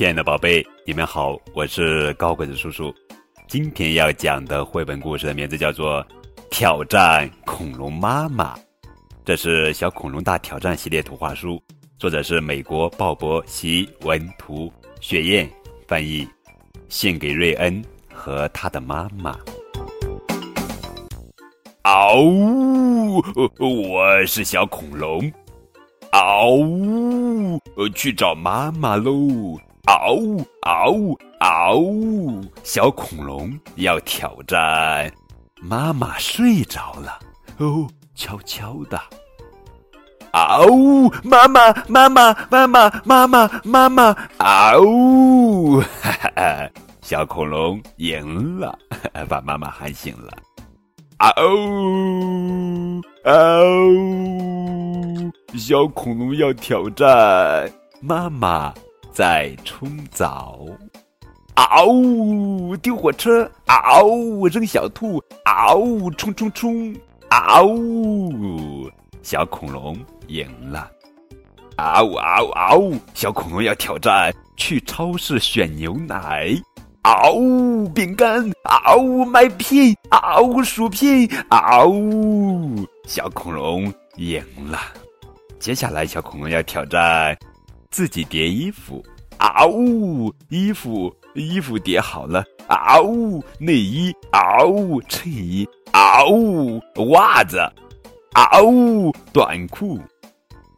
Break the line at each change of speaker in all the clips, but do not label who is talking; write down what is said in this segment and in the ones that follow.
亲爱的宝贝，你们好，我是高个子叔叔。今天要讲的绘本故事的名字叫做《挑战恐龙妈妈》，这是《小恐龙大挑战》系列图画书，作者是美国鲍勃·席文图，雪燕翻译，献给瑞恩和他的妈妈。嗷呜！我是小恐龙。嗷呜！去找妈妈喽！嗷呜嗷呜嗷呜小恐龙要挑战妈妈睡着了哦悄悄的嗷呜妈妈妈妈妈妈妈妈妈妈嗷呜哈哈哈小恐龙赢了把妈妈喊醒了嗷呜嗷呜小恐龙要挑战妈妈在冲澡，嗷呜！丢火车，嗷呜！扔小兔，嗷呜！冲冲冲，嗷呜！小恐龙赢了，嗷呜嗷呜嗷呜！小恐龙要挑战去超市选牛奶，嗷呜！饼干，嗷呜！麦片，嗷呜！薯片，嗷呜！小恐龙赢了，接下来小恐龙要挑战。自己叠衣服，啊呜！衣服衣服叠好了，啊呜！内衣，啊呜！衬衣，啊呜！袜子，啊呜！短裤，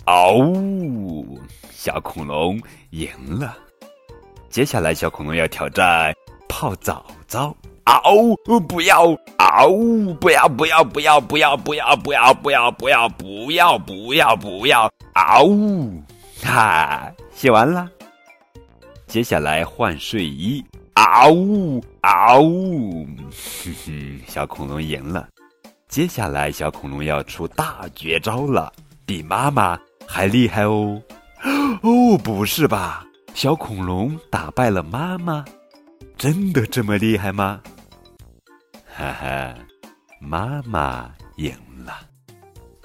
啊呜！小恐龙赢了。接下来，小恐龙要挑战泡澡澡，啊呜！不要，啊呜！不要不要不要不要不要不要不要不要不要不要不要，啊呜！哈，写完了。接下来换睡衣，嗷呜嗷呜，哼哼，小恐龙赢了。接下来小恐龙要出大绝招了，比妈妈还厉害哦。哦，不是吧？小恐龙打败了妈妈，真的这么厉害吗？哈哈，妈妈赢了。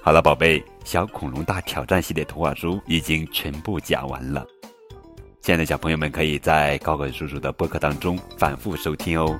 好了，宝贝，《小恐龙大挑战》系列童话书已经全部讲完了。亲爱的小朋友们，可以在高个叔叔的播客当中反复收听哦。